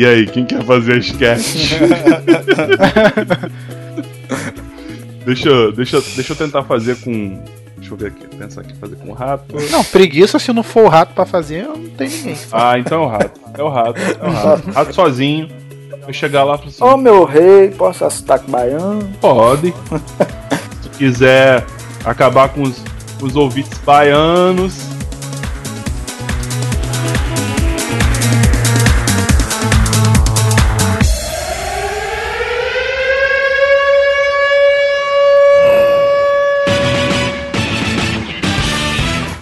E aí, quem quer fazer a sketch? deixa, eu- deixa, eu- deixa eu tentar fazer com. Deixa eu ver aqui, pensar aqui, fazer com o rato. Não, preguiça se não for o rato pra fazer, não tem ninguém. Ah, então é o rato. É o rato. É o rato. Rato sozinho. Vai chegar lá e assim: Ô meu rei, posso dar sotaque baiano? pode. Se quiser acabar com os, os ouvintes baianos.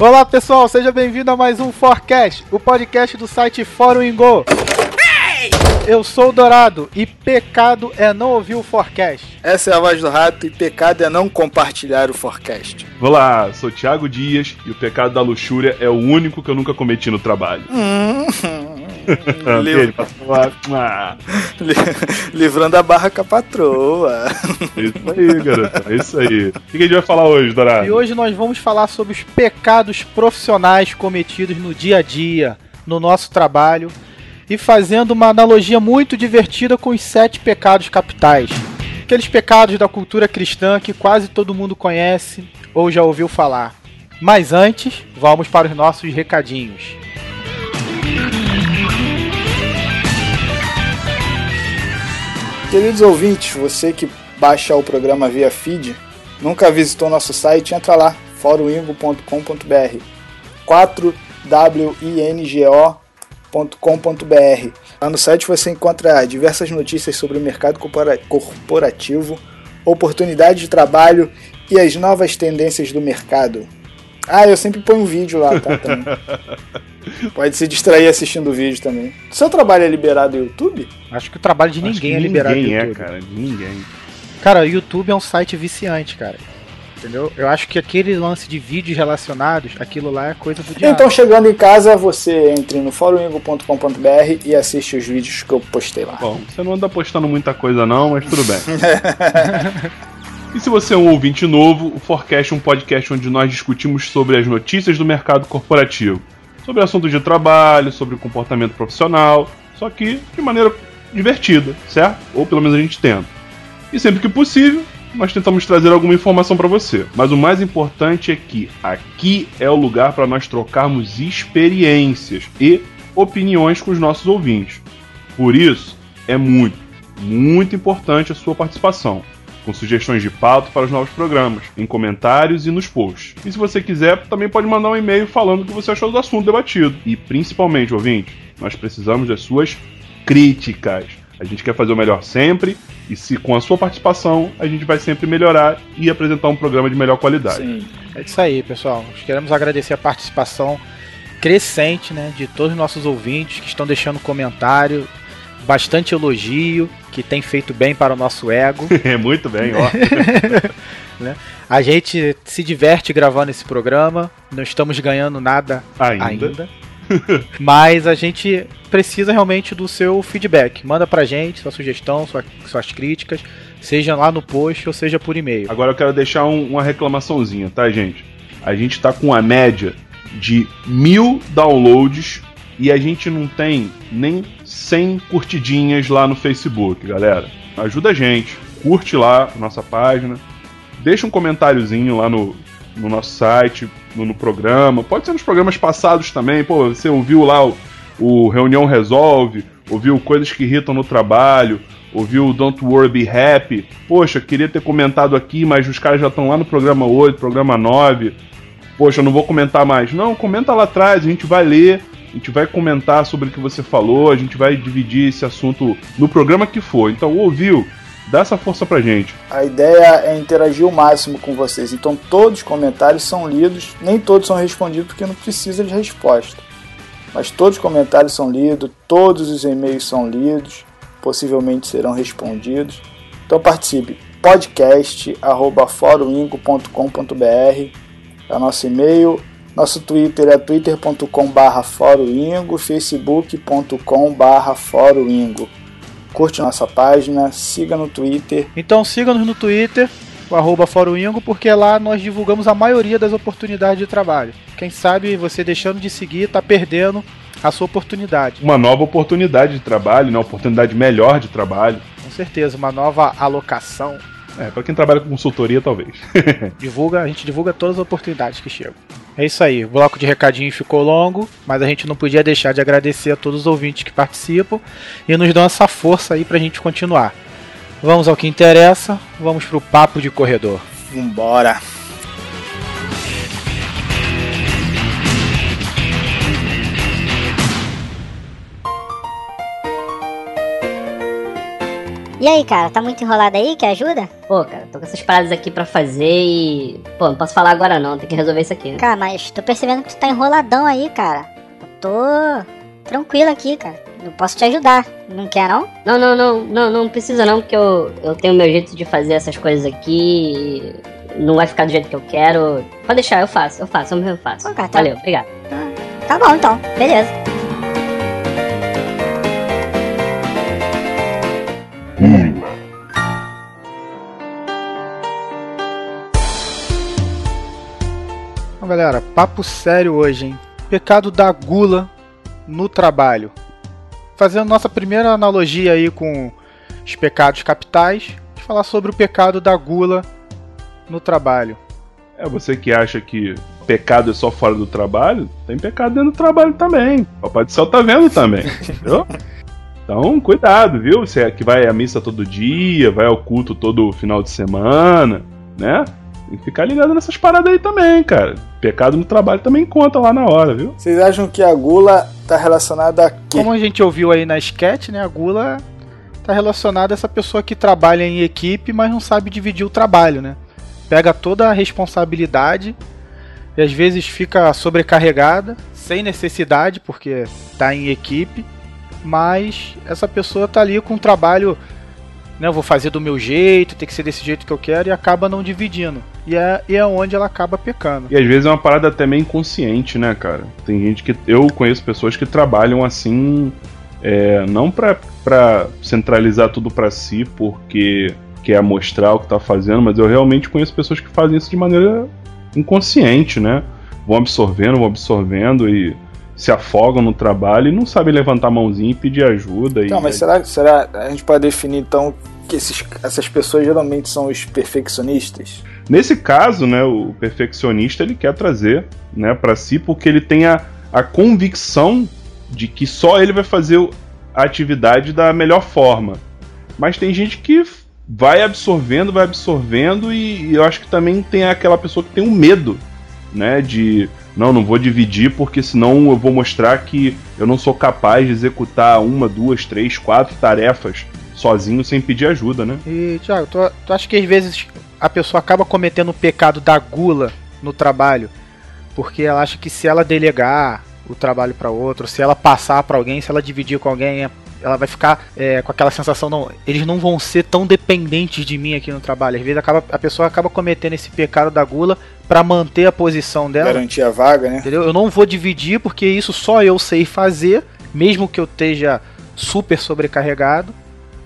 Olá pessoal, seja bem-vindo a mais um Forecast, o podcast do site Fórum Ingo. Eu sou o Dourado e pecado é não ouvir o Forecast. Essa é a voz do rato e pecado é não compartilhar o forecast. Olá, sou Thiago Dias e o pecado da luxúria é o único que eu nunca cometi no trabalho. Liv- Livrando a barra com a patroa. é isso aí, garoto. É isso aí. O que que a gente vai falar hoje, Dourado? E hoje nós vamos falar sobre os pecados profissionais cometidos no dia a dia, no nosso trabalho, e fazendo uma analogia muito divertida com os sete pecados capitais. Aqueles pecados da cultura cristã que quase todo mundo conhece ou já ouviu falar. Mas antes, vamos para os nossos recadinhos. Queridos ouvintes, você que baixa o programa via feed, nunca visitou nosso site, entra lá, foroingo.com.br 4wingo.com.br Lá no site você encontra diversas notícias sobre o mercado corpora- corporativo, oportunidades de trabalho e as novas tendências do mercado. Ah, eu sempre ponho um vídeo lá, tá? Também. Pode se distrair assistindo o vídeo também. Seu trabalho é liberado no YouTube? Acho que o trabalho de ninguém que é liberado no Ninguém é, YouTube. cara. de Ninguém. Cara, o YouTube é um site viciante, cara. Entendeu? Eu acho que aquele lance de vídeos relacionados, aquilo lá é coisa do diabo. Então, chegando em casa, você entre no foroingo.com.br e assiste os vídeos que eu postei lá. Bom, você não anda postando muita coisa não, mas tudo bem. e se você é um ouvinte novo, o Forecast é um podcast onde nós discutimos sobre as notícias do mercado corporativo. Sobre assuntos de trabalho, sobre comportamento profissional, só que de maneira divertida, certo? Ou pelo menos a gente tenta. E sempre que possível, nós tentamos trazer alguma informação para você. Mas o mais importante é que aqui é o lugar para nós trocarmos experiências e opiniões com os nossos ouvintes. Por isso, é muito, muito importante a sua participação, com sugestões de pauta para os novos programas, em comentários e nos posts. E se você quiser, também pode mandar um e-mail falando o que você achou do assunto debatido. E principalmente, ouvinte, nós precisamos das suas críticas. A gente quer fazer o melhor sempre, e se com a sua participação, a gente vai sempre melhorar e apresentar um programa de melhor qualidade. Sim. É isso aí, pessoal. Nós queremos agradecer a participação crescente, né, de todos os nossos ouvintes que estão deixando comentário, bastante elogio, que tem feito bem para o nosso ego. É muito bem, ó. A gente se diverte gravando esse programa, não estamos ganhando nada Ainda. ainda. Mas a gente precisa realmente do seu feedback. Manda pra gente sua sugestão, sua- suas críticas, seja lá no post ou seja por e-mail. Agora eu quero deixar um- uma reclamaçãozinha, tá, gente? A gente tá com a média de mil downloads e a gente não tem nem 100 curtidinhas lá no Facebook, galera. Ajuda a gente, curte lá a nossa página, deixa um comentáriozinho lá no, no nosso site, no, no programa. Pode ser nos programas passados também. Pô, você ouviu lá o, o Reunião Resolve, ouviu Coisas que Irritam no Trabalho, ouviu Don't Worry Be Happy. Poxa, queria ter comentado aqui, mas os caras já estão lá no programa 8, programa 9. Poxa, eu não vou comentar mais. Não, comenta lá atrás, a gente vai ler, a gente vai comentar sobre o que você falou, a gente vai dividir esse assunto no programa que for. Então, ouviu? Dá essa força pra gente. A ideia é interagir o máximo com vocês. Então todos os comentários são lidos, nem todos são respondidos porque não precisa de resposta. Mas todos os comentários são lidos, todos os e-mails são lidos, possivelmente serão respondidos. Então participe. podcast@foroingo.com.br é o nosso e-mail. Nosso Twitter é twitter.com/barra foroingo, facebook.com/barra foroingo. Curte nossa página, siga no Twitter. Então siga-nos no Twitter, o arroba Foroingo, porque lá nós divulgamos a maioria das oportunidades de trabalho. Quem sabe você deixando de seguir tá perdendo a sua oportunidade. Uma nova oportunidade de trabalho, né? uma oportunidade melhor de trabalho. Com certeza, uma nova alocação. É, para quem trabalha com consultoria, talvez. divulga, a gente divulga todas as oportunidades que chegam. É isso aí, o bloco de recadinho ficou longo, mas a gente não podia deixar de agradecer a todos os ouvintes que participam e nos dão essa força aí pra gente continuar. Vamos ao que interessa, vamos pro papo de corredor. Vambora! E aí, cara, tá muito enrolado aí? Quer ajuda? Pô, cara, tô com essas paradas aqui pra fazer e. Pô, não posso falar agora não, tem que resolver isso aqui. Né? Cara, mas tô percebendo que tu tá enroladão aí, cara. Eu tô tranquilo aqui, cara. Eu posso te ajudar. Não quer, não? Não, não, não, não, não precisa não, porque eu, eu tenho meu jeito de fazer essas coisas aqui e não vai ficar do jeito que eu quero. Pode deixar, eu faço, eu faço, eu faço. Pô, cara, tá... Valeu, obrigado. Tá bom então, beleza. Galera, papo sério hoje, hein? Pecado da gula no trabalho. Fazendo nossa primeira analogia aí com os pecados capitais, falar sobre o pecado da gula no trabalho. É você que acha que pecado é só fora do trabalho, tem pecado dentro do trabalho também. Papai do Céu tá vendo também, entendeu? Então, cuidado, viu? Você é que vai à missa todo dia, vai ao culto todo final de semana, né? Tem que ficar ligado nessas paradas aí também, cara. Pecado no trabalho também conta lá na hora, viu? Vocês acham que a gula tá relacionada a quê? Como a gente ouviu aí na sketch, né? A gula tá relacionada a essa pessoa que trabalha em equipe, mas não sabe dividir o trabalho, né? Pega toda a responsabilidade e às vezes fica sobrecarregada, sem necessidade, porque tá em equipe mas essa pessoa tá ali com um trabalho, né, vou fazer do meu jeito, tem que ser desse jeito que eu quero e acaba não dividindo. E é, e é onde ela acaba pecando. E às vezes é uma parada até meio inconsciente, né, cara? Tem gente que. Eu conheço pessoas que trabalham assim, é, não pra, centralizar tudo para si, porque quer mostrar o que tá fazendo, mas eu realmente conheço pessoas que fazem isso de maneira inconsciente, né? Vão absorvendo, vão absorvendo e se afogam no trabalho e não sabem levantar a mãozinha e pedir ajuda. Então, e... mas será, será a gente pode definir então que esses, essas pessoas geralmente são os perfeccionistas? Nesse caso, né, o perfeccionista ele quer trazer, né, para si porque ele tem a, a convicção de que só ele vai fazer a atividade da melhor forma. Mas tem gente que vai absorvendo, vai absorvendo e, e eu acho que também tem aquela pessoa que tem um medo, né, de não, não vou dividir porque senão eu vou mostrar que eu não sou capaz de executar uma, duas, três, quatro tarefas sozinho sem pedir ajuda, né? E, Thiago, tu, tu acha que às vezes a pessoa acaba cometendo o pecado da gula no trabalho porque ela acha que se ela delegar o trabalho para outro, se ela passar para alguém, se ela dividir com alguém, ela vai ficar é, com aquela sensação, não, eles não vão ser tão dependentes de mim aqui no trabalho. Às vezes acaba, a pessoa acaba cometendo esse pecado da gula para manter a posição dela. Garantir a vaga, né? Entendeu? Eu não vou dividir porque isso só eu sei fazer, mesmo que eu esteja super sobrecarregado.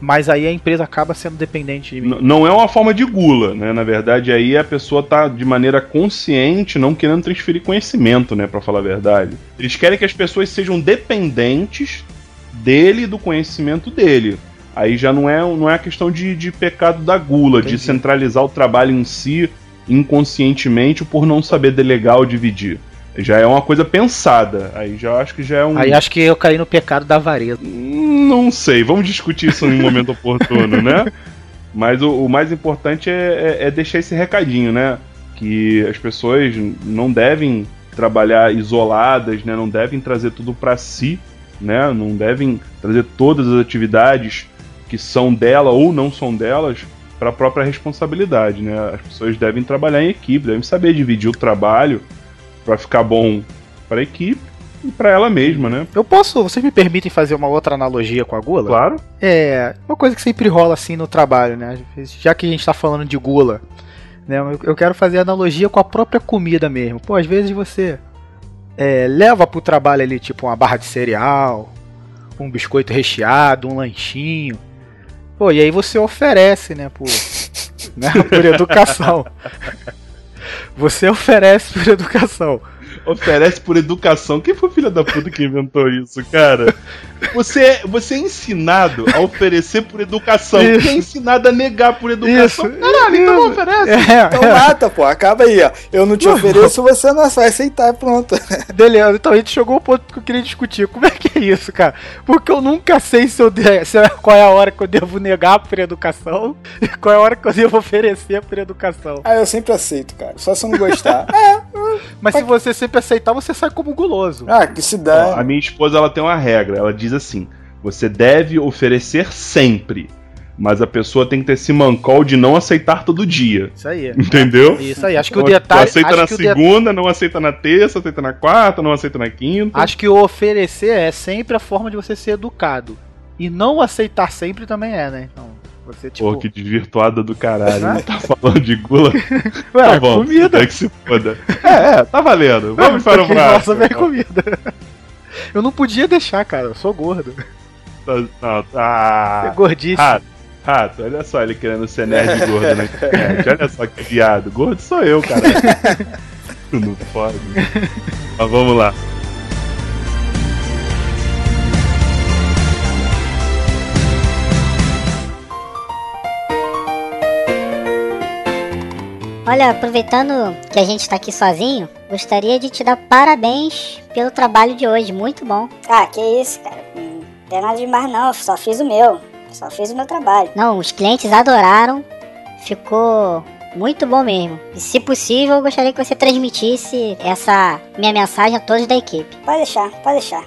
Mas aí a empresa acaba sendo dependente de mim. Não é uma forma de gula, né? Na verdade, aí a pessoa tá de maneira consciente, não querendo transferir conhecimento, né? Para falar a verdade. Eles querem que as pessoas sejam dependentes dele e do conhecimento dele. Aí já não é, não é a questão de, de pecado da gula, Entendi. de centralizar o trabalho em si inconscientemente por não saber delegar ou dividir. Já é uma coisa pensada. Aí já acho que já é um. Aí acho que eu caí no pecado da avareza. Não sei, vamos discutir isso em um momento oportuno, né? Mas o, o mais importante é, é, é, deixar esse recadinho, né? Que as pessoas não devem trabalhar isoladas, né? Não devem trazer tudo para si, né? Não devem trazer todas as atividades que são dela ou não são delas para a própria responsabilidade, né? As pessoas devem trabalhar em equipe, devem saber dividir o trabalho para ficar bom para a equipe e para ela mesma, né? Eu posso, vocês me permitem fazer uma outra analogia com a gula? Claro. É, uma coisa que sempre rola assim no trabalho, né? Já que a gente está falando de gula, né? Eu quero fazer analogia com a própria comida mesmo. Pô, às vezes você é, leva pro trabalho ali tipo uma barra de cereal, um biscoito recheado, um lanchinho. Pô, e aí você oferece, né, por, né, por educação. Você oferece por educação. Oferece por educação. Quem foi filho da puta que inventou isso, cara? Você, é- você é ensinado a oferecer por educação. Isso. E é ensinado a negar por educação. Isso. Caralho, então não Isso. oferece. É, Então mata, pô. Acaba aí, ó. Eu não te ofereço, você não vai aceitar, pronto. Beleza, então a gente chegou ao ponto que eu queria discutir. Como é que é isso, cara? Porque eu nunca sei se eu de- se é- qual é a hora que eu devo negar por educação e qual é a hora que eu devo oferecer por educação. Ah, eu sempre aceito, cara. Só se eu não gostar. Mas se você sempre aceitar, você sai como guloso. ah, que se dá. a minha esposa ela tem uma regra. Ela diz assim: você deve oferecer sempre. Mas a pessoa tem que ter esse mancol de não aceitar todo dia. Isso aí. Entendeu? Isso aí. Acho que o detalhe. aceita acho na segunda, não aceita na terça, aceita na quarta, não aceita na quinta. Acho que o oferecer é sempre a forma de você ser educado. E não aceitar sempre também é, né? Então, você tipo. Pô, que desvirtuada do caralho. Ah. Não tá falando de gula. Ué, tá bom, comida. É que se foda. É, é, tá valendo. Vamos para o braço. Nossa, minha comida. Eu não podia deixar, cara. Eu sou gordo. Tá- Não, É tá. gordíssimo. Rato, rato, olha só ele querendo ser nerd gordo na internet. Olha só que viado. Gordo sou eu, cara. não pode. Mas vamos lá. Olha, aproveitando que a gente tá aqui sozinho, gostaria de te dar parabéns pelo trabalho de hoje, muito bom. Ah, que isso, cara. Não tem nada demais não, só fiz o meu. Só fiz o meu trabalho. Não, os clientes adoraram, ficou muito bom mesmo. E se possível, eu gostaria que você transmitisse essa minha mensagem a todos da equipe. Pode deixar, pode deixar.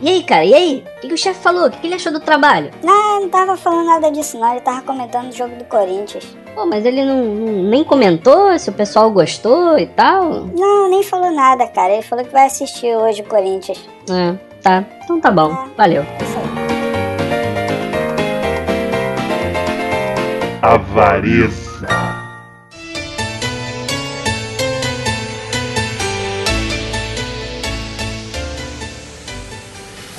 E aí, cara, e aí? O que, que o chefe falou? O que, que ele achou do trabalho? Não, eu não tava falando nada disso não, ele tava comentando o jogo do Corinthians. Pô, mas ele não, não- nem comentou se o pessoal gostou e tal. Não, nem falou nada, cara. Ele falou que vai assistir hoje o Corinthians. É, tá. Então tá bom. Valeu. Isso aí. Avareza.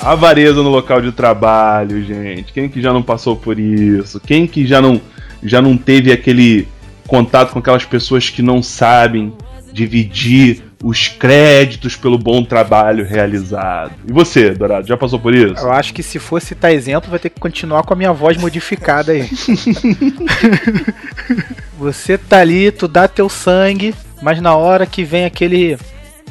Avareza no local de trabalho, gente. Quem que já não passou por isso? Quem que já não já não teve aquele contato com aquelas pessoas que não sabem dividir os créditos pelo bom trabalho realizado? E você, Dourado, já passou por isso? Eu acho que se for citar exemplo, vai ter que continuar com a minha voz modificada aí. Você tá ali, tu dá teu sangue, mas na hora que vem aquele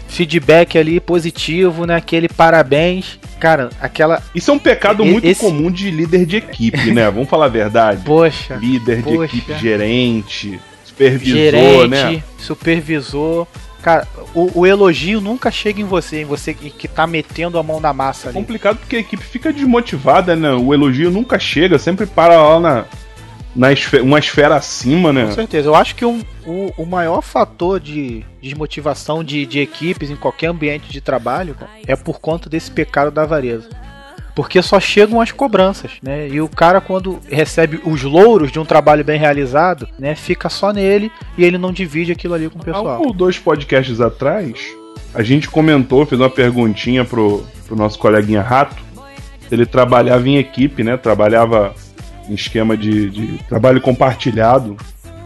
feedback ali positivo, né? Aquele parabéns. Cara, aquela. Isso é um pecado muito esse- comum de líder de equipe, né? Vamos falar a verdade. Poxa, líder de Poxa. equipe, gerente, supervisor, gerente, né? supervisor. Cara, o, o elogio nunca chega em você, em você que, que tá metendo a mão na massa É ali. complicado porque a equipe fica desmotivada, né? O elogio nunca chega, sempre para lá na, na esfe- uma esfera acima, né? Com certeza. Eu acho que um- o, o maior fator de desmotivação de, de equipes em qualquer ambiente de trabalho é por conta desse pecado da avareza. Porque só chegam as cobranças, né? E o cara, quando recebe os louros de um trabalho bem realizado, né? Fica só nele e ele não divide aquilo ali com o pessoal. ou dois podcasts atrás, a gente comentou, fez uma perguntinha pro, pro nosso coleguinha Rato. Ele trabalhava em equipe, né? Trabalhava em esquema de, de trabalho compartilhado.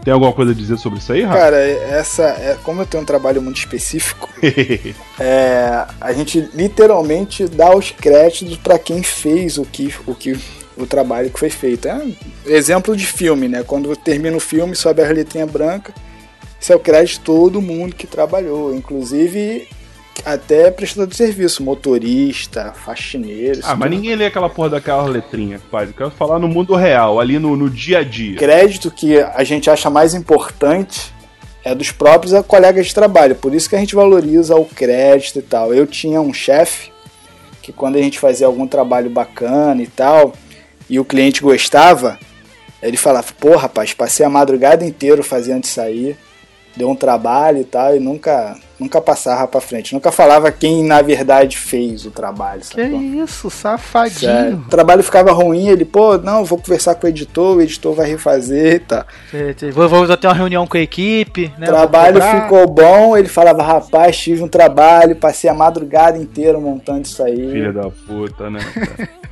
Tem alguma coisa a dizer sobre isso aí, Rato? Cara, essa é como eu tenho um trabalho muito específico, é, a gente literalmente dá os créditos para quem fez o que, o que o trabalho que foi feito. É um exemplo de filme, né? Quando termina o filme, sobe a letrinha branca, isso é o crédito de todo mundo que trabalhou, inclusive até prestador de serviço, motorista, faxineiro. ah, mas tudo. ninguém lê aquela porra daquela letrinha, pai. Eu quero falar no mundo real, ali no, no dia a dia. crédito que a gente acha mais importante é dos próprios colegas de trabalho. Por isso que a gente valoriza o crédito e tal. Eu tinha um chefe que quando a gente fazia algum trabalho bacana e tal, e o cliente gostava, ele falava, pô rapaz, passei a madrugada inteira fazendo isso aí, deu um trabalho e tal, e nunca, nunca passava pra frente. Nunca falava quem na verdade fez o trabalho. Que sacou? isso, Sério. safadinho. O trabalho ficava ruim, ele, pô, não, vou conversar com o editor, o editor vai refazer e tal. Vou, vou ter uma reunião com a equipe, né? O trabalho ficou bom, ele falava, rapaz, tive um trabalho, passei a madrugada inteira montando isso aí. Filha da puta, né? Cara,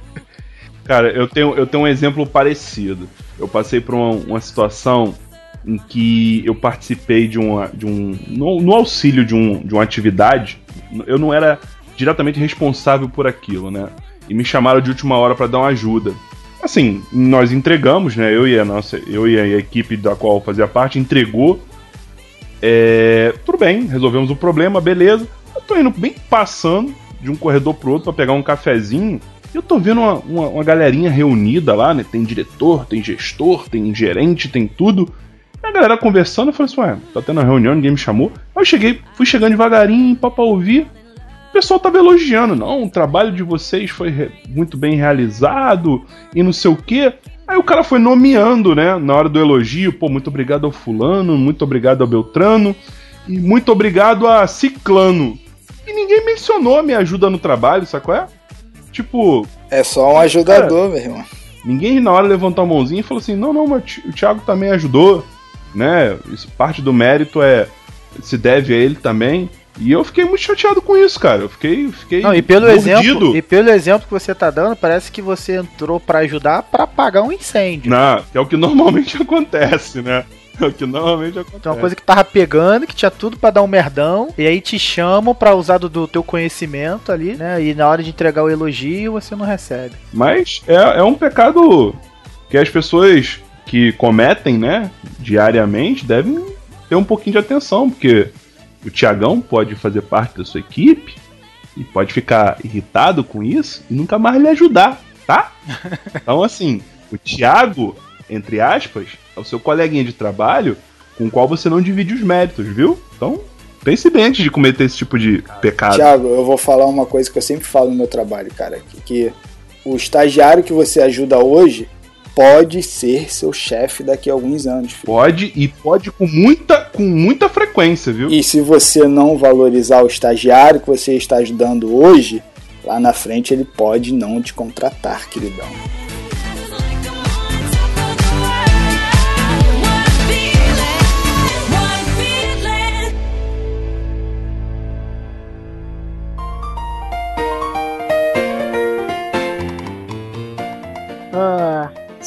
Cara, eu tenho, eu tenho um exemplo parecido. Eu passei por uma, uma situação em que eu participei de, uma, de um. No, no auxílio de, um, de uma atividade, eu não era diretamente responsável por aquilo, né? E me chamaram de última hora para dar uma ajuda. Assim, nós entregamos, né? Eu e a nossa, eu e a equipe da qual fazia parte entregou. É, tudo bem, resolvemos o problema, beleza. Eu tô indo bem passando de um corredor pro outro para pegar um cafezinho. E eu tô vendo uma, uma, uma, galerinha reunida lá, né? Tem diretor, tem gestor, tem gerente, tem tudo. A galera conversando, eu falei assim, ué, tá tendo uma reunião, ninguém me chamou. Aí eu cheguei, fui chegando devagarinho pra, pra ouvir. O pessoal tava elogiando, não, o trabalho de vocês foi muito bem realizado e não sei o quê. Aí o cara foi nomeando, né, na hora do elogio, pô, muito obrigado ao fulano, muito obrigado ao Beltrano e muito obrigado a Ciclano. E ninguém mencionou a minha ajuda no trabalho, sacou é? Tipo. É só um ajudador, cara, meu irmão. Ninguém na hora levantou a mãozinha e falou assim: não, não, mas o Thiago também ajudou, né? Isso, parte do mérito é se deve a ele também. E eu fiquei muito chateado com isso, cara. Eu fiquei, fiquei Não, e pelo exemplo, e pelo exemplo que você tá dando, parece que você entrou para ajudar para apagar um incêndio. Não, que é o que normalmente acontece, né? É o que normalmente acontece. Então, uma coisa que tava pegando, que tinha tudo para dar um merdão, e aí te chamam para usar do, do, teu conhecimento ali, né? E na hora de entregar o elogio, você não recebe. Mas é, é um pecado que as pessoas que cometem, né, diariamente, devem ter um pouquinho de atenção, porque o Tiagão pode fazer parte da sua equipe e pode ficar irritado com isso e nunca mais lhe ajudar, tá? Então, assim, o Thiago, entre aspas, é o seu coleguinha de trabalho com o qual você não divide os méritos, viu? Então, pense bem antes de cometer esse tipo de pecado. Tiago, eu vou falar uma coisa que eu sempre falo no meu trabalho, cara, que, que o estagiário que você ajuda hoje pode ser seu chefe daqui a alguns anos. Filho. Pode e pode com muita, com muita frequência, viu? E se você não valorizar o estagiário que você está ajudando hoje, lá na frente ele pode não te contratar, queridão.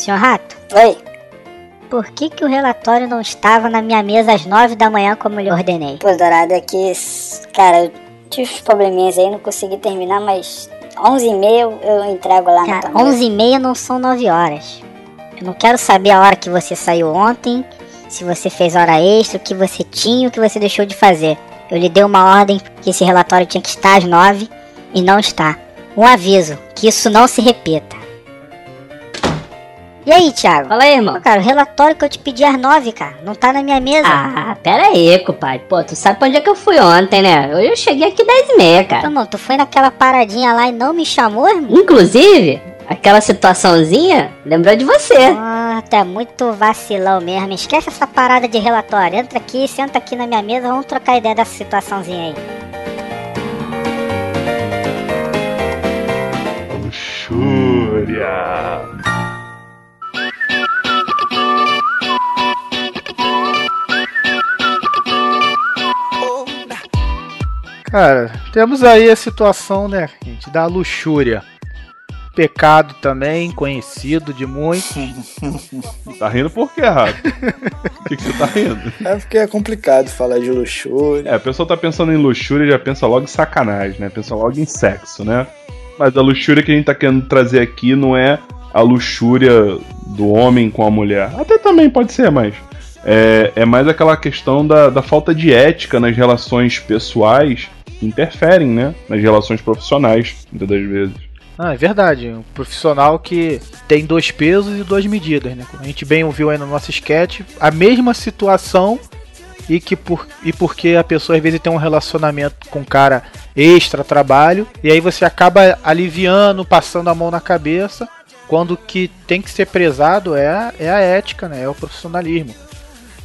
Senhor Rato? Oi. Por que, que o relatório não estava na minha mesa às nove da manhã como eu lhe ordenei? Pô, Dourado, é que, cara, eu tive uns probleminhas aí, não consegui terminar, mas onze e meia eu entrego lá cara, na Onze e meia não são nove horas. Eu não quero saber a hora que você saiu ontem, se você fez hora extra, o que você tinha, o que você deixou de fazer. Eu lhe dei uma ordem que esse relatório tinha que estar às nove e não está. Um aviso, que isso não se repita. E aí, Thiago? Fala aí, irmão. Pô, cara, o relatório que eu te pedi às nove, cara, não tá na minha mesa. Ah, pera aí, compadre. Pô, tu sabe pra onde é que eu fui ontem, né? Hoje eu cheguei aqui dez e meia, cara. Então, tu foi naquela paradinha lá e não me chamou, irmão? Inclusive, aquela situaçãozinha lembrou de você. Ah, tu é muito vacilão mesmo. Esquece essa parada de relatório. Entra aqui, senta aqui na minha mesa, vamos trocar ideia dessa situaçãozinha aí. Luxúria. Cara, temos aí a situação, né, gente, da luxúria. Pecado também, conhecido de muitos. tá rindo por quê, Rato? Por que, que, você tá rindo? É porque é complicado falar de luxúria. É, a pessoa tá pensando em luxúria e já pensa logo em sacanagem, né? Pensa logo em sexo, né? Mas a luxúria que a gente tá querendo trazer aqui não é a luxúria do homem com a mulher. Até também pode ser, mas é, é mais aquela questão da, da falta de ética nas relações pessoais interferem, né, nas relações profissionais, muitas das vezes. Ah, é verdade. Um profissional que tem dois pesos e duas medidas, né? A gente bem ouviu aí no nosso sketch, a mesma situação e que por e porque a pessoa às vezes tem um relacionamento com cara extra trabalho e aí você acaba aliviando, passando a mão na cabeça, quando o que tem que ser prezado é é a ética, né? É o profissionalismo.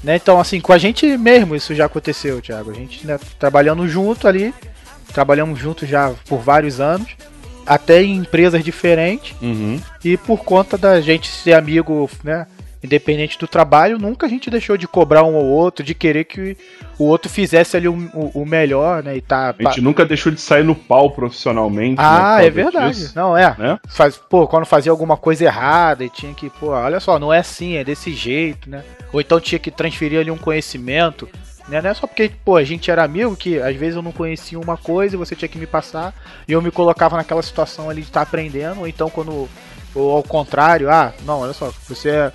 Né? Então, assim, com a gente mesmo isso já aconteceu, Thiago. A gente né, trabalhando junto ali, trabalhamos juntos já por vários anos, até em empresas diferentes. Uhum. E por conta da gente ser amigo, né? Independente do trabalho, nunca a gente deixou de cobrar um ou outro, de querer que o outro fizesse ali o, o, o melhor, né? E tá. A gente nunca deixou de sair no pau profissionalmente. Ah, né, é verdade. Não, é. Né? Faz, pô, quando fazia alguma coisa errada e tinha que, pô, olha só, não é assim, é desse jeito, né? Ou então tinha que transferir ali um conhecimento. Né? Não é só porque, pô, a gente era amigo que às vezes eu não conhecia uma coisa e você tinha que me passar e eu me colocava naquela situação ali de estar tá aprendendo, ou então quando. Ou ao contrário, ah, não, olha só, você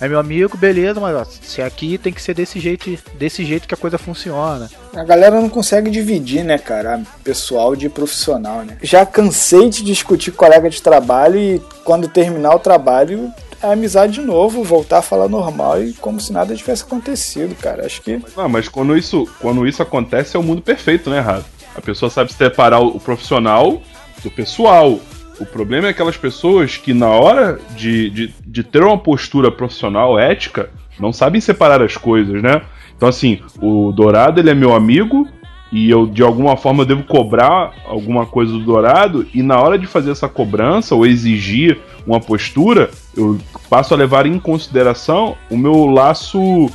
é meu amigo, beleza, mas ó, se aqui tem que ser desse jeito, desse jeito que a coisa funciona. A galera não consegue dividir, né, cara, pessoal de profissional, né? Já cansei de discutir colega de trabalho e quando terminar o trabalho é amizade de novo, voltar a falar normal e como se nada tivesse acontecido, cara. Acho que. Não, mas quando isso, quando isso acontece é o mundo perfeito, né, Rato? A pessoa sabe separar o profissional do pessoal. O problema é aquelas pessoas que, na hora de, de, de ter uma postura profissional ética, não sabem separar as coisas, né? Então, assim, o Dourado ele é meu amigo e eu, de alguma forma, devo cobrar alguma coisa do Dourado, e na hora de fazer essa cobrança ou exigir uma postura, eu passo a levar em consideração o meu laço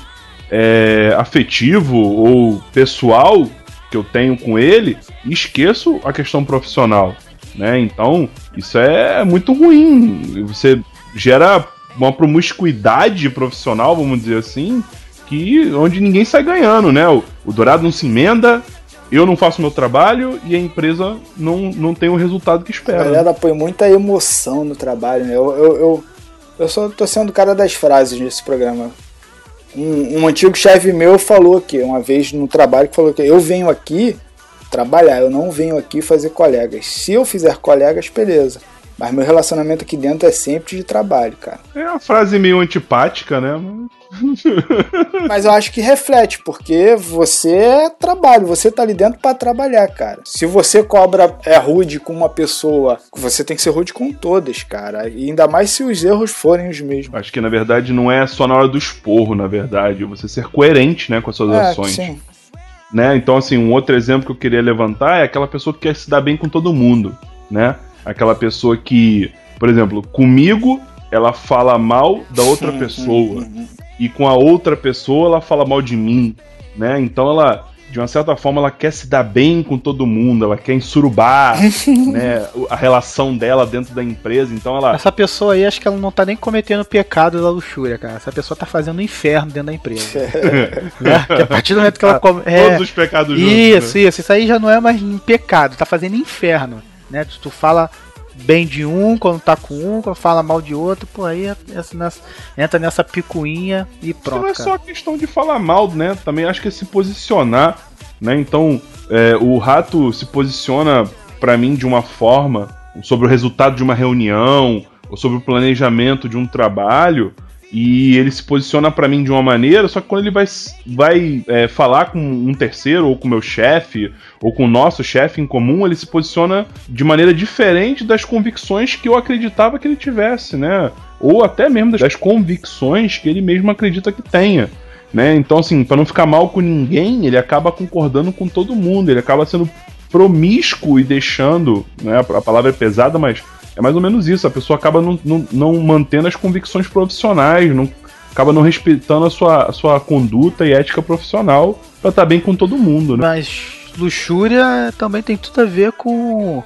é, afetivo ou pessoal que eu tenho com ele e esqueço a questão profissional né? Então, isso é muito ruim. Você gera uma promiscuidade profissional, vamos dizer assim, que onde ninguém sai ganhando, né? O, o Dourado não se emenda, eu não faço meu trabalho e a empresa não, não tem o resultado que espera. A galera põe muita emoção no trabalho, né? Eu, eu, eu, eu só tô sendo o cara das frases nesse programa. Um, um antigo chefe meu falou que uma vez no trabalho que falou que eu venho aqui trabalhar. Eu não venho aqui fazer colegas. Se eu fizer colegas, beleza. Mas meu relacionamento aqui dentro é sempre de trabalho, cara. É uma frase meio antipática, né? Mas eu acho que reflete, porque você é trabalho, você tá ali dentro para trabalhar, cara. Se você cobra é rude com uma pessoa, você tem que ser rude com todas, cara. E ainda mais se os erros forem os mesmos. Acho que na verdade não é só na hora do esporro, na verdade, você ser coerente, né, com as suas é, ações. Sim. Né? Então, assim, um outro exemplo que eu queria levantar é aquela pessoa que quer se dar bem com todo mundo, né? Aquela pessoa que, por exemplo, comigo ela fala mal da outra pessoa e com a outra pessoa ela fala mal de mim, né? Então ela de uma certa forma, ela quer se dar bem com todo mundo, ela quer ensurubar né, a relação dela dentro da empresa, então ela... Essa pessoa aí, acho que ela não tá nem cometendo o pecado da luxúria, cara. Essa pessoa tá fazendo um inferno dentro da empresa. né? a partir do momento que ela... Come... É... Todos os pecados juntos, Isso, né? isso. Isso aí já não é mais um pecado, tá fazendo inferno. Né? Tu, tu fala bem de um, quando tá com um, quando fala mal de outro, pô, aí essa, nessa, entra nessa picuinha e pronto. Não é só questão de falar mal, né? Também acho que é se posicionar, né? Então, é, o rato se posiciona para mim de uma forma sobre o resultado de uma reunião ou sobre o planejamento de um trabalho e ele se posiciona para mim de uma maneira, só que quando ele vai, vai é, falar com um terceiro, ou com meu chefe, ou com o nosso chefe em comum, ele se posiciona de maneira diferente das convicções que eu acreditava que ele tivesse, né? Ou até mesmo das convicções que ele mesmo acredita que tenha. Né? Então, assim, para não ficar mal com ninguém, ele acaba concordando com todo mundo, ele acaba sendo promíscuo e deixando, né? A palavra é pesada, mas é mais ou menos isso. A pessoa acaba não, não, não mantendo as convicções profissionais, não, acaba não respeitando a sua, a sua conduta e ética profissional para estar tá bem com todo mundo, né? Mas luxúria também tem tudo a ver com.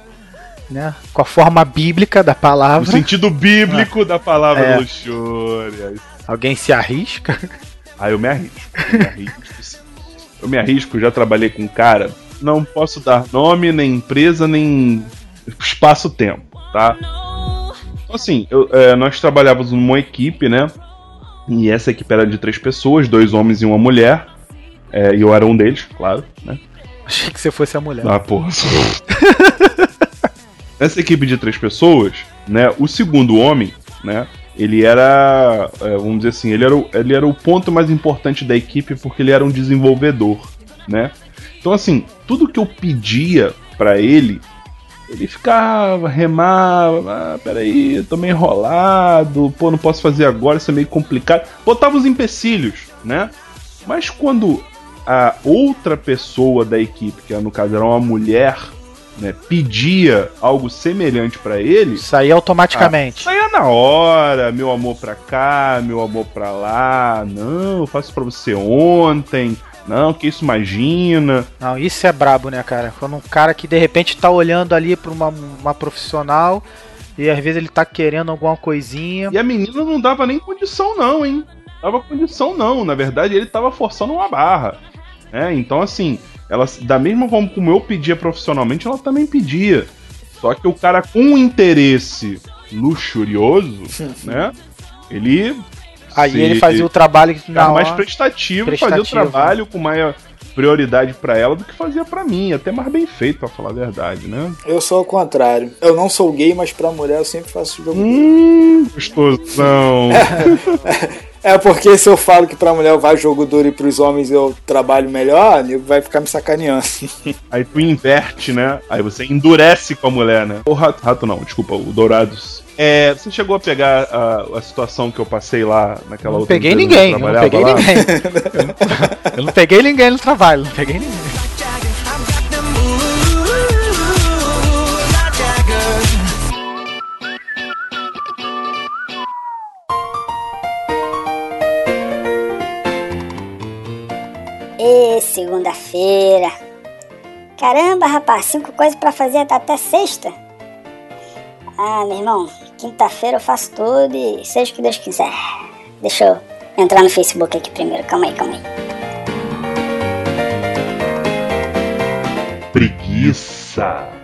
Né, com a forma bíblica da palavra. O sentido bíblico ah, da palavra é. luxúria. Alguém se arrisca? Ah, eu me arrisco. Eu me arrisco, eu me arrisco já trabalhei com um cara. Não posso dar nome, nem empresa, nem espaço-tempo tá? Então, assim, eu, é, nós trabalhávamos numa equipe, né? E essa equipe era de três pessoas, dois homens e uma mulher. É, e eu era um deles, claro, né? Achei que você fosse a mulher. Ah, porra. Essa equipe de três pessoas, né? O segundo homem, né? Ele era, é, vamos dizer assim, ele era, o, ele era o ponto mais importante da equipe porque ele era um desenvolvedor, né? Então, assim, tudo que eu pedia para ele, ele ficava, remava, ah, peraí, eu tô meio enrolado, pô, não posso fazer agora, isso é meio complicado. Botava os empecilhos, né? Mas quando a outra pessoa da equipe, que no caso era uma mulher, né, pedia algo semelhante para ele. Saía automaticamente. Ah, saía na hora, meu amor pra cá, meu amor pra lá. Não, eu faço pra você ontem. Não, que isso imagina. Não, isso é brabo, né, cara? Quando um cara que de repente tá olhando ali pra uma, uma profissional e às vezes ele tá querendo alguma coisinha. E a menina não dava nem condição, não, hein? Dava condição, não. Na verdade, ele tava forçando uma barra. É, então, assim, ela, da mesma forma como eu pedia profissionalmente, ela também pedia. Só que o cara com um interesse luxurioso, né? Ele. Aí se- ele fazia o trabalho que na mais prestativo, Prestativo, fazia o trabalho com mais prioridade pra ela do que fazia pra mim. Até mais bem feito, pra falar a verdade, né? Eu sou ao contrário. Eu não sou gay, mas pra mulher eu sempre faço jogo. Hum, gostosão. É porque se eu falo que pra mulher vai jogo duro e pros homens eu trabalho melhor, nego vai ficar me sacaneando. Aí tu inverte, né? Aí você endurece com a mulher, né? O rato, rato não, desculpa, o Dourados. É, você chegou a pegar a, a situação que eu passei lá naquela Não outra peguei ninguém, onde eu não peguei lá? ninguém. Eu não- Eu não peguei ninguém no trabalho, não peguei ninguém. Segunda-feira. Caramba, rapaz, cinco coisas pra fazer até sexta? Ah, meu irmão, quinta-feira eu faço tudo e seja o que Deus quiser. Deixa eu entrar no Facebook aqui primeiro, calma aí, calma aí. Preguiça.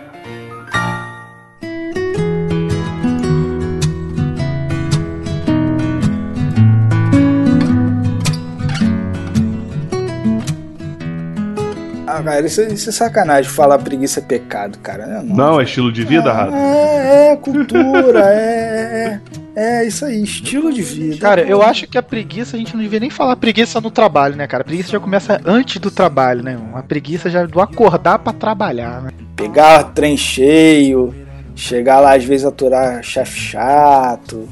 Ah, cara, isso, isso é sacanagem falar preguiça é pecado, cara. Não, Não, é estilo de vida, Rato? É, é, cultura, é, é, é isso aí, estilo de vida. Cara, eu acho que a preguiça, a gente não devia nem falar preguiça no trabalho, né, cara? A preguiça já começa antes do trabalho, né? Uma preguiça já do acordar pra trabalhar, né? Pegar trem cheio, chegar lá às vezes aturar chefe chato,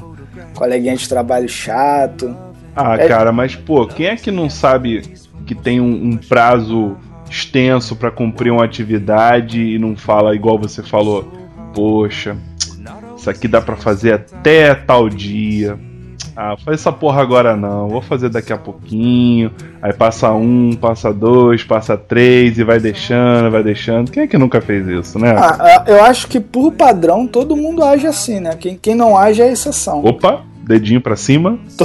coleguinha de trabalho chato. Ah, É- cara, mas pô, quem é que não sabe que tem um, um prazo extenso pra cumprir uma atividade e não fala igual você falou? Poxa, isso aqui dá pra fazer até tal dia. Ah, faz essa porra agora não, vou fazer daqui a pouquinho. Aí passa um, passa dois, passa três e vai deixando, vai deixando. Quem é que nunca fez isso, né? Ah, ah, eu acho que por padrão todo mundo age assim, né? Quem, quem não age é exceção. Opa, dedinho pra cima.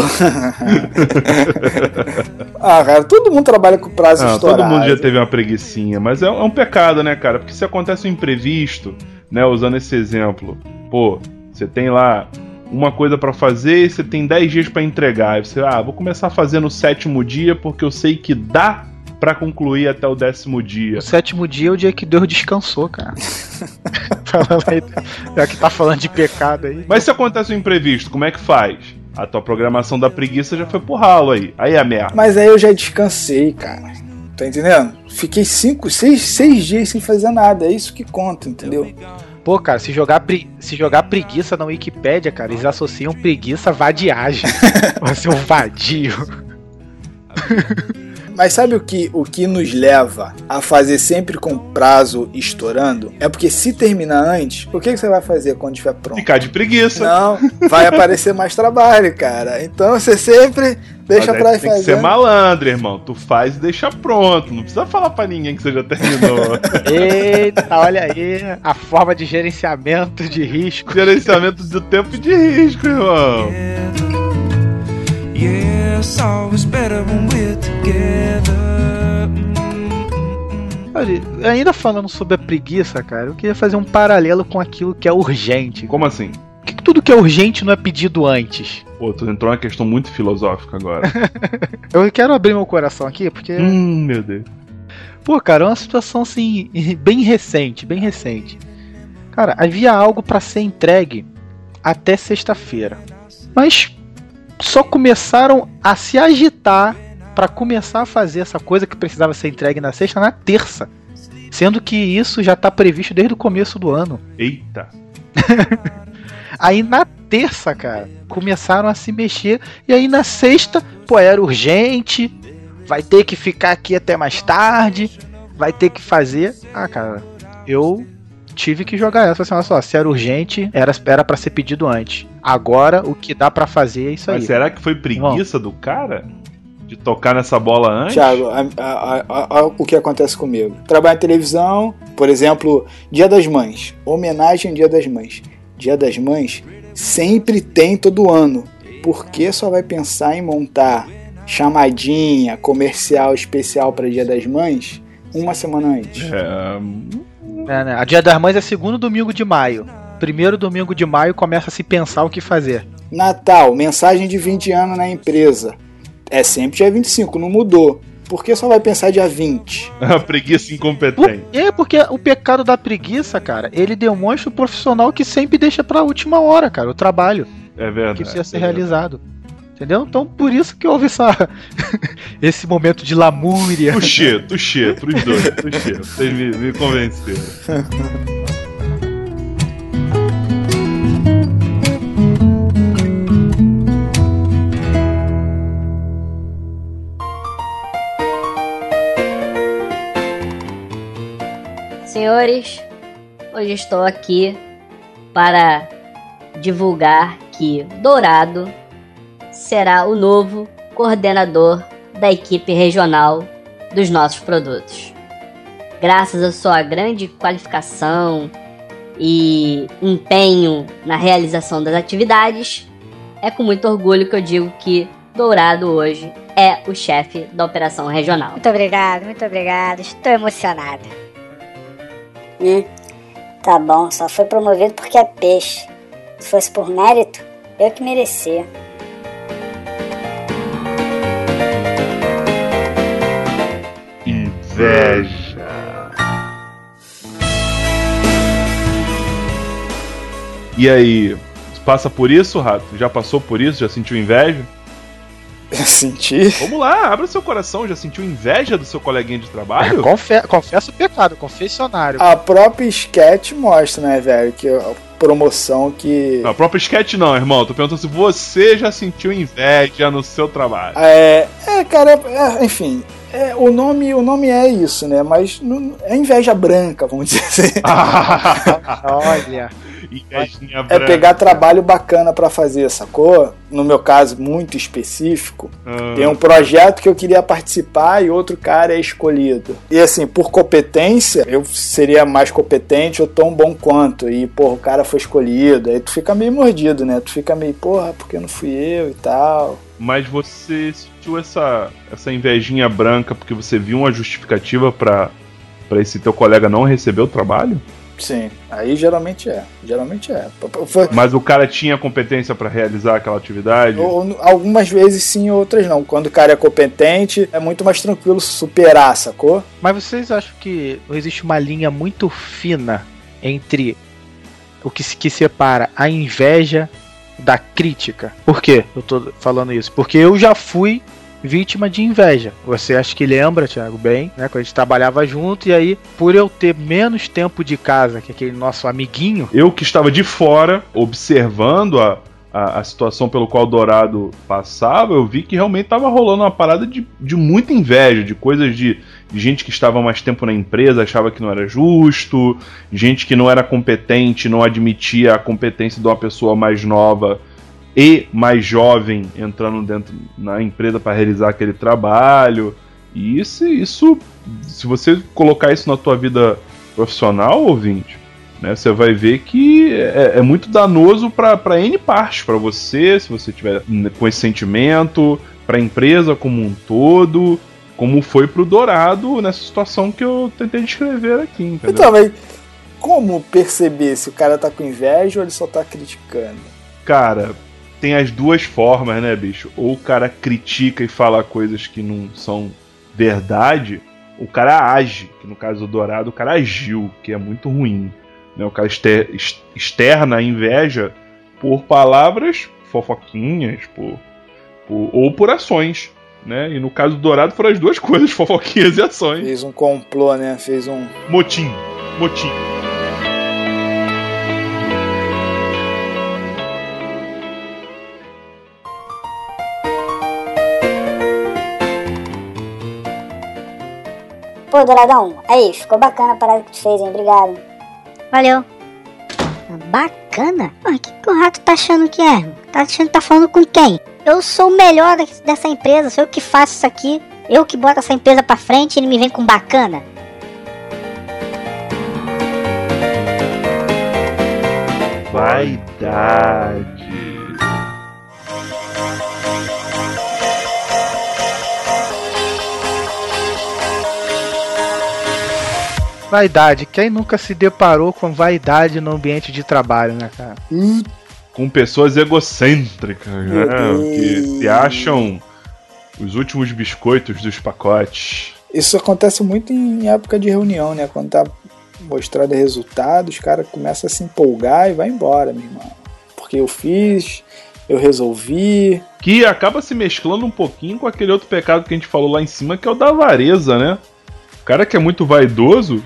Ah, cara, todo mundo trabalha com prazo Ah, estourado. todo mundo já teve uma preguiçinha, mas é, é um pecado, né, cara? Porque se acontece um imprevisto, né, usando esse exemplo, pô, você tem lá uma coisa pra fazer e você tem 10 dias pra entregar. Aí você, ah, vou começar a fazer no sétimo dia porque eu sei que dá pra concluir até o décimo dia. O sétimo dia é o dia que Deus descansou, cara. Já que tá falando de pecado aí. Mas se acontece um imprevisto, como é que faz? A tua programação da preguiça já foi pro ralo aí. Aí é a merda. Mas aí eu já descansei, cara. Tá entendendo? Fiquei cinco, seis, seis dias sem fazer nada. É isso que conta, entendeu? Pô, cara, se jogar, pre- se jogar preguiça na Wikipédia, cara, eles associam preguiça a vadiagem. Vai ser um vadio. Mas sabe o que, o que nos leva a fazer sempre com prazo estourando? É porque se terminar antes, o que, que você vai fazer quando estiver pronto? Ficar de preguiça. Não, vai aparecer mais trabalho, cara. Então você sempre deixa pra ir tem que ser fazer. malandro, irmão. Tu faz e deixa pronto. Não precisa falar pra ninguém que você já terminou. Eita, olha aí a forma de gerenciamento de risco. Gerenciamento do tempo de risco, irmão. Yeah, it's always better when we're together. Olha, ainda falando sobre a preguiça, cara, eu queria fazer um paralelo com aquilo que é urgente. Como assim? Por que que tudo que é urgente não é pedido antes? Pô, tu entrou numa questão muito filosófica agora. Eu quero abrir meu coração aqui, porque. hum, meu Deus. Pô, cara, é uma situação assim, bem recente, bem recente. Cara, havia algo pra ser entregue até sexta-feira. Mas só começaram a se agitar pra começar a fazer essa coisa que precisava ser entregue na sexta na terça. Sendo que isso já tá previsto desde o começo do ano. Eita. Aí na terça, cara, começaram a se mexer. E aí na sexta, pô, era urgente. Vai ter que ficar aqui até mais tarde. Vai ter que fazer. Ah, cara, eu tive que jogar essa. Assim, olha só, se era urgente, era, era pra ser pedido antes. Agora o que dá pra fazer é isso Mas aí. será que foi preguiça do cara? De tocar nessa bola antes? A- o que acontece comigo? Trabalho em televisão, por exemplo, Dia das Mães. Homenagem ao Dia das Mães. Dia das Mães sempre tem todo ano. Por que só vai pensar em montar chamadinha, comercial especial para Dia das Mães uma semana antes? É, É, né? A Dia das Mães é segundo domingo de maio. Primeiro domingo de maio começa a se pensar o que fazer. Natal, mensagem de 20 anos na empresa. É sempre dia 25, não mudou. Por que só vai pensar dia 20? a preguiça Por incompetente. quê? Porque o pecado da preguiça, cara, ele demonstra o profissional que sempre deixa pra última hora, cara, o trabalho É que verdade. precisa ser é realizado. Entendeu? Então, por isso que houve essa, esse momento de lamúria. Tuxê, tuxê, pros dois, tuxê. Vocês me, me convenceram. Senhores, hoje estou aqui para divulgar que Dourado será o novo coordenador da equipe regional dos nossos produtos. Graças à sua grande qualificação e empenho na realização das atividades, é com muito orgulho que eu digo que Dourado hoje é o chefe da operação regional. Muito obrigado, muito obrigado. Estou emocionada. Hum, tá bom, só foi promovido porque é peixe. Se fosse por mérito, eu que merecia. Inveja. E aí, passa por isso, Rato? Já passou por isso? Já sentiu inveja? Senti. Vamos lá, abra seu coração. Já sentiu inveja do seu coleguinha de trabalho? Confe confessa o pecado, confessionário. A própria sketch mostra, né, velho, que a promoção que. Não, próprio sketch não, irmão. Tô perguntando se você já sentiu inveja no seu trabalho. É, é cara, é, enfim. É, o, nome, o nome é isso, né? Mas não- é inveja branca, vamos dizer assim. Olha. Invejinha É branca. pegar trabalho bacana pra fazer, sacou? No meu caso, muito específico, Ah, tem um projeto que eu queria participar e outro cara é escolhido. E assim, por competência, eu seria mais competente ou tão bom quanto. E, porra, o cara foi escolhido. Aí tu fica meio mordido, né? Tu fica meio, porra, porque não fui eu e tal. Mas você sentiu essa, essa invejinha branca porque você viu uma justificativa pra, pra esse teu colega não receber o trabalho? Sim, aí geralmente é. Geralmente é. Foi, Mas o cara tinha competência pra realizar aquela atividade? Ou- algumas vezes sim, outras não. Quando o cara é competente, é muito mais tranquilo superar, sacou? Mas vocês acham que existe uma linha muito fina entre o que, se- que separa a inveja da crítica? Por quê eu tô falando isso? Porque eu já fui vítima de inveja. Você acha que lembra, Thiago, bem, né? Quando a gente trabalhava junto e aí, por eu ter menos tempo de casa que aquele nosso amiguinho, Eu que estava de fora, observando a, a, a situação pelo qual Dourado passava, eu vi que realmente estava rolando uma parada de, de muita inveja, de coisas de gente que estava mais tempo na empresa, achava que não era justo, gente que não era competente, não admitia a competência de uma pessoa mais nova e mais jovem entrando dentro na empresa para realizar aquele trabalho. E isso, isso, se você colocar isso na tua vida profissional, ouvinte, né, você vai ver que é, é muito danoso para N partes, para você, se você tiver com esse sentimento, para a empresa como um todo, como foi pro Dourado nessa situação que eu tentei descrever aqui, entendeu? Então, mas como perceber se o cara tá com inveja ou ele só tá criticando? Cara, tem as duas formas, né, bicho? Ou o cara critica e fala coisas que não são verdade, o cara age, que no caso do Dourado, o cara agiu, que é muito ruim. Né? O cara exter- ex- externa a inveja por palavras fofoquinhas, por, por- ou por ações. Né? E no caso do Dourado foram as duas coisas, fofoquinhas e ações. Fez um complô, né? Fez um. Motim. Motim. Pô, Douradão, aí, ficou bacana a parada que tu fez, hein? Obrigado. Valeu. Bacana. Bacana? O que, que o rato tá achando que é? Tá achando que tá falando com quem? Eu sou o melhor dessa empresa, sou eu que faço isso aqui. Eu que boto essa empresa pra frente e ele me vem com bacana. Vaidade. Vaidade. Quem nunca se deparou com vaidade no ambiente de trabalho, né, cara? Com pessoas egocêntricas, né? Que se acham os últimos biscoitos dos pacotes. Isso acontece muito em época de reunião, né? Quando tá mostrando resultados, os caras começam a se empolgar e vai embora, meu irmão. Porque eu fiz, eu resolvi. Que acaba se mesclando um pouquinho com aquele outro pecado que a gente falou lá em cima, que é o da avareza, né? O cara que é muito vaidoso,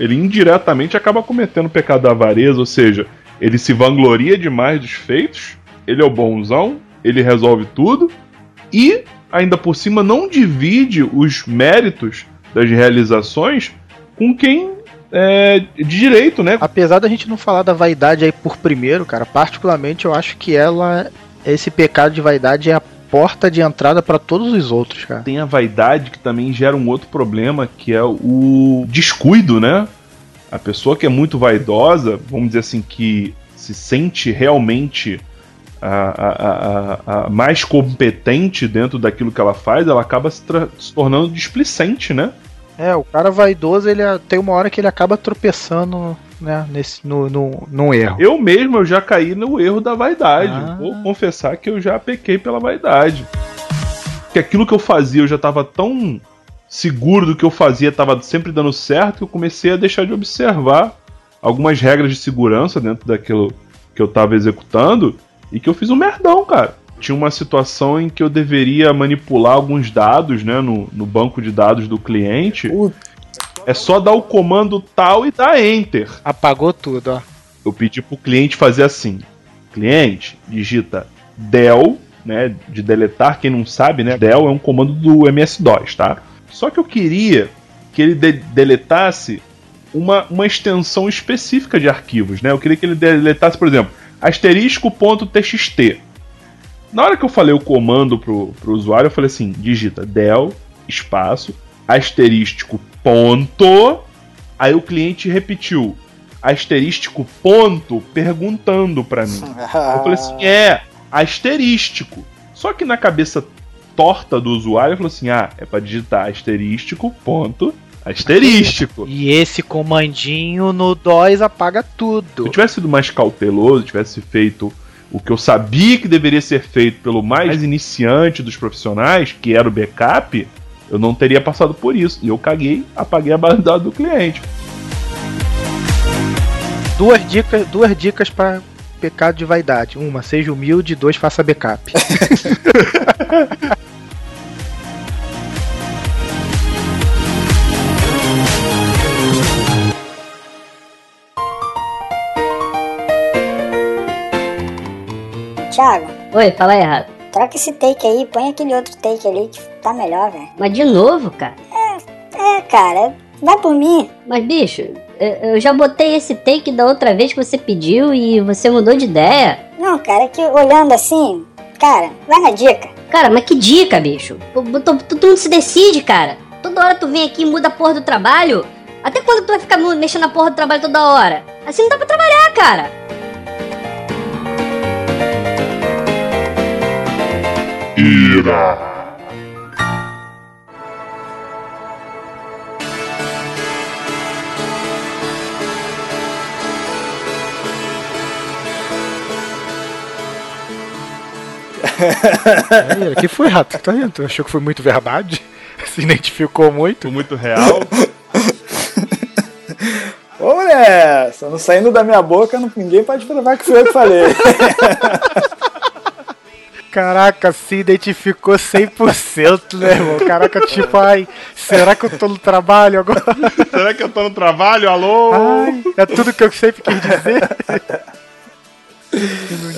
ele indiretamente acaba cometendo o pecado da avareza, ou seja, ele se vangloria demais dos feitos, ele é o bonzão, ele resolve tudo, e ainda por cima não divide os méritos das realizações com quem é de direito, né? Apesar da gente não falar da vaidade aí por primeiro, cara, particularmente eu acho que ela. Esse pecado de vaidade é a porta de entrada pra todos os outros, cara. Tem a vaidade que também gera um outro problema, que é o descuido, né? A pessoa que é muito vaidosa, vamos dizer assim, que se sente realmente a, a- a- a- mais competente dentro daquilo que ela faz, ela acaba se, se tornando displicente, né? É, o cara vaidoso, ele tem uma hora que ele acaba tropeçando, né, nesse, no, no, num erro. Eu mesmo eu já caí no erro da vaidade. Ah. Vou confessar que eu já pequei pela vaidade. Que aquilo que eu fazia eu já estava tão seguro do que eu fazia, estava sempre dando certo, que eu comecei a deixar de observar algumas regras de segurança dentro daquilo que eu estava executando e que eu fiz um merdão, cara. Tinha uma situação em que eu deveria manipular alguns dados, né, no, no banco de dados do cliente. Puta. É só dar o comando tal e dar enter Apagou tudo, ó. eu pedi pro cliente fazer assim: cliente, digita del, né, de deletar, quem não sabe, né, del é um comando do MS-DOS, tá? Só que eu queria que ele de- deletasse uma, uma extensão específica de arquivos, né? Eu queria que ele deletasse, por exemplo, asterisco.txt. Na hora que eu falei o comando pro, pro usuário, eu falei assim: digita del, espaço, asterístico, ponto. Aí o cliente repetiu asterístico, ponto, perguntando pra mim. Eu falei assim: é, asterístico. Só que na cabeça torta do usuário, eu falei assim: ah, é pra digitar asterístico, ponto, asterístico. E esse comandinho no DOS apaga Se tudo. eu tivesse sido mais cauteloso, tivesse feito o que eu sabia que deveria ser feito pelo mais iniciante dos profissionais, que era o backup, eu não teria passado por isso. E eu caguei, apaguei a base de dados do cliente. Duas dicas, duas dicas para pecado de vaidade. Uma, seja humilde, dois, faça backup. Thiago, Oi, fala aí, Rato. troca esse take aí, põe aquele outro take ali que tá melhor, velho. Mas de novo, cara. É, cara, vai por mim. Mas, bicho, eu- eu já botei esse take da outra vez que você pediu e você mudou de ideia. Não, cara, é que olhando assim, cara, vai na dica. Cara, mas que dica, bicho. Tu não se decide, cara. Toda hora tu vem aqui e muda a porra do trabalho. Até quando tu vai ficar mexendo na porra do trabalho toda hora? Assim não dá pra trabalhar, cara. Aí, que foi, rato? Tá vendo? Tu achou que foi muito verdade? Se identificou muito? Foi muito real. Ô, mulher, só não saindo da minha boca, ninguém pode provar que foi eu que falei. Caraca, se identificou 100%, né, irmão? Caraca, tipo, ai, será que eu tô no trabalho agora? Será que eu tô no trabalho? Alô? Ai, é tudo que eu sempre quis dizer.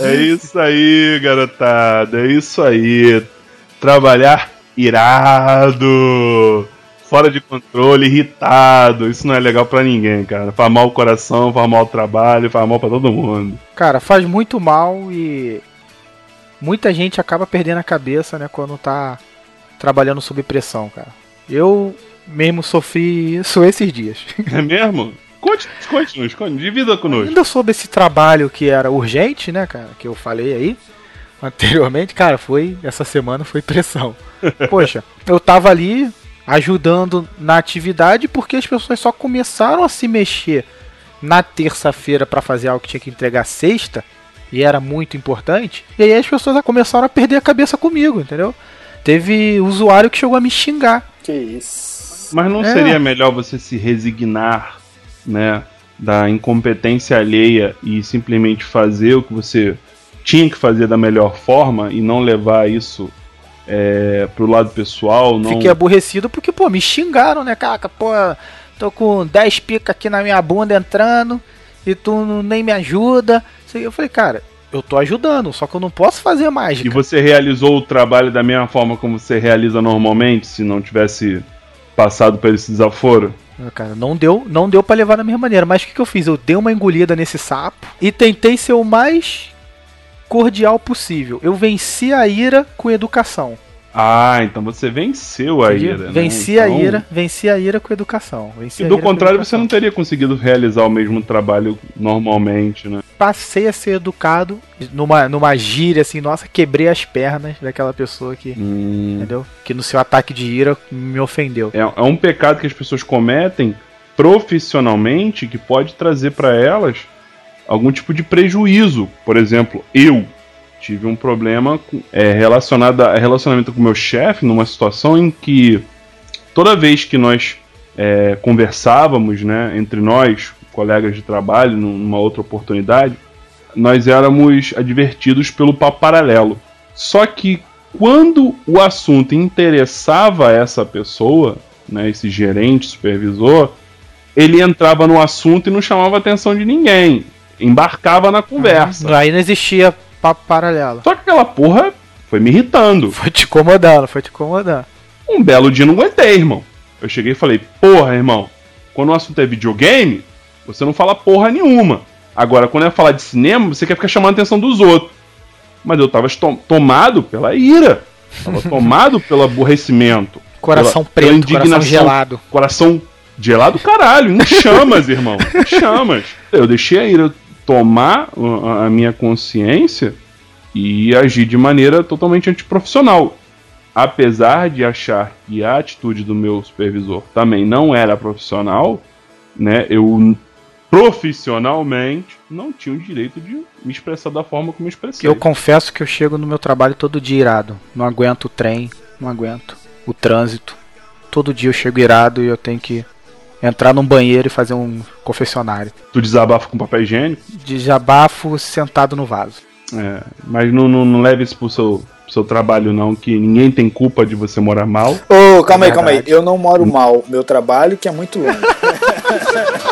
É isso aí, garotada. É isso aí. Trabalhar irado. fora de controle, irritado. Isso não é legal pra ninguém, cara. Faz mal o coração, faz mal o trabalho, faz mal pra todo mundo. Cara, faz muito mal e muita gente acaba perdendo a cabeça, né, quando tá trabalhando sob pressão, cara. Eu mesmo sofri isso esses dias. É mesmo? Conte, conte-nos, conte, divida conosco. Ainda sobre esse trabalho que era urgente, né, cara, que eu falei aí anteriormente, cara, foi essa semana foi pressão. Poxa, eu tava ali ajudando na atividade porque as pessoas só começaram a se mexer na terça-feira para fazer algo que tinha que entregar sexta e era muito importante. E aí as pessoas começaram a perder a cabeça comigo, entendeu? Teve usuário que chegou a me xingar. Que isso. Mas não É. seria melhor você se resignar, né, da incompetência alheia e simplesmente fazer o que você tinha que fazer da melhor forma e não levar isso é, pro lado pessoal? Não... Fiquei aborrecido porque, pô, me xingaram, né, caca? Pô, tô com 10 pica aqui na minha bunda entrando e tu nem me ajuda. Eu falei, cara, eu tô ajudando, só que eu não posso fazer E mágica. você realizou o trabalho da mesma forma como você realiza normalmente, se não tivesse passado por esse desaforo? Ah, Cara, não deu, não deu para levar da mesma maneira. Mas o que, que eu fiz? Eu dei uma engolida nesse sapo e tentei ser o mais cordial possível. Eu venci a ira com educação. Ah, então você venceu a ira. né? Venci a Então- ira, venci a ira com educação. Venci E a do contrário, você não teria conseguido realizar o mesmo trabalho normalmente, né? passei a ser educado numa, numa gíria assim, nossa, quebrei as pernas daquela pessoa que, Hum. entendeu? Que no seu ataque de ira me ofendeu. É, é um pecado que as pessoas cometem profissionalmente que pode trazer para elas algum tipo de prejuízo. Por exemplo, eu tive um problema é, relacionado a relacionamento com meu chefe numa situação em que toda vez que nós é, conversávamos, né, entre nós, colegas de trabalho, numa outra oportunidade, nós éramos advertidos pelo papo paralelo. Só que quando o assunto interessava essa pessoa, né, esse gerente, supervisor, ele entrava no assunto e não chamava a atenção de ninguém. Embarcava na conversa. Aí não existia papo paralelo. Só que aquela porra foi me irritando. Foi te incomodando, foi te incomodando. Um belo dia não aguentei, irmão. Eu cheguei e falei, porra, irmão, quando o assunto é videogame, você não fala porra nenhuma. Agora, quando é falar de cinema, você quer ficar chamando a atenção dos outros. Mas eu tava to- tomado pela ira. Tava tomado pelo aborrecimento. Coração Pela- pela preto, coração indignação. gelado. Coração gelado, caralho, em chamas, irmão. Em chamas. Eu deixei a ira tomar a, minha consciência e agir de maneira totalmente antiprofissional. Apesar de achar que a atitude do meu supervisor também não era profissional, né? Eu profissionalmente não tinha o direito de me expressar da forma como eu expressei. Eu confesso que eu chego no meu trabalho todo dia irado. Não aguento o trem, não aguento o trânsito. Todo dia eu chego irado e eu tenho que entrar num banheiro e fazer um confessionário. Tu desabafa com papel higiênico, Desabafo sentado no vaso. é, mas não, não, não leve isso pro seu, pro seu trabalho não, que ninguém tem culpa de você morar mal. Ô, calma aí, calma aí. Eu não moro mal. Meu trabalho que é muito longe.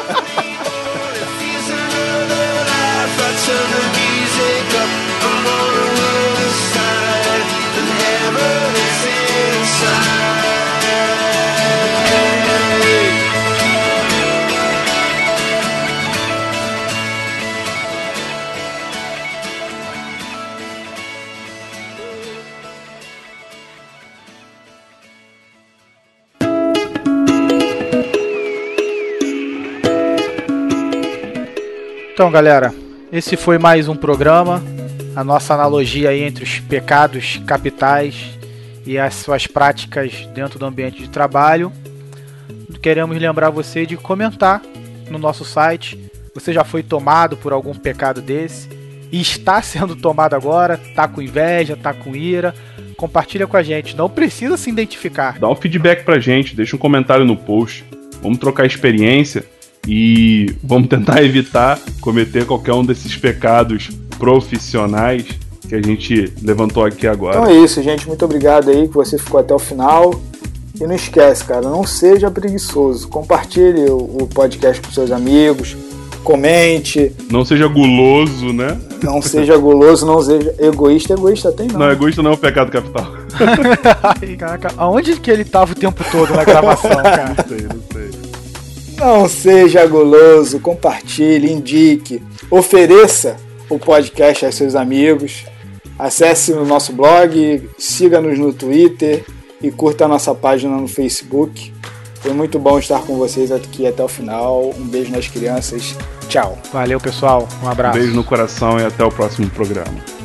Então, galera, esse foi mais um programa. A nossa analogia aí entre os pecados capitais e as suas práticas dentro do ambiente de trabalho. Queremos lembrar você de comentar no nosso site. Você já foi tomado por algum pecado desse e está sendo tomado agora, tá com inveja, tá com ira. Compartilha com a gente, não precisa se identificar. Dá um feedback pra gente, deixa um comentário no post. Vamos trocar experiência e vamos tentar evitar cometer qualquer um desses pecados profissionais que a gente levantou aqui agora. Então é isso, gente. Muito obrigado aí que você ficou até o final. E não esquece, cara, não seja preguiçoso. Compartilhe o, podcast com seus amigos. comente, Não seja guloso, né? não seja guloso, não seja egoísta. Egoísta tem não. Não, egoísta não é o pecado capital. Ai, caraca, aonde que ele tava o tempo todo na gravação, cara? Não sei, não sei. Não seja guloso, compartilhe, indique, ofereça o podcast aos seus amigos. Acesse o nosso blog, siga-nos no Twitter e curta a nossa página no Facebook. Foi muito bom estar com vocês aqui até o final. Um beijo nas crianças. Tchau. Valeu, pessoal. Um abraço. Beijo no coração e até o próximo programa.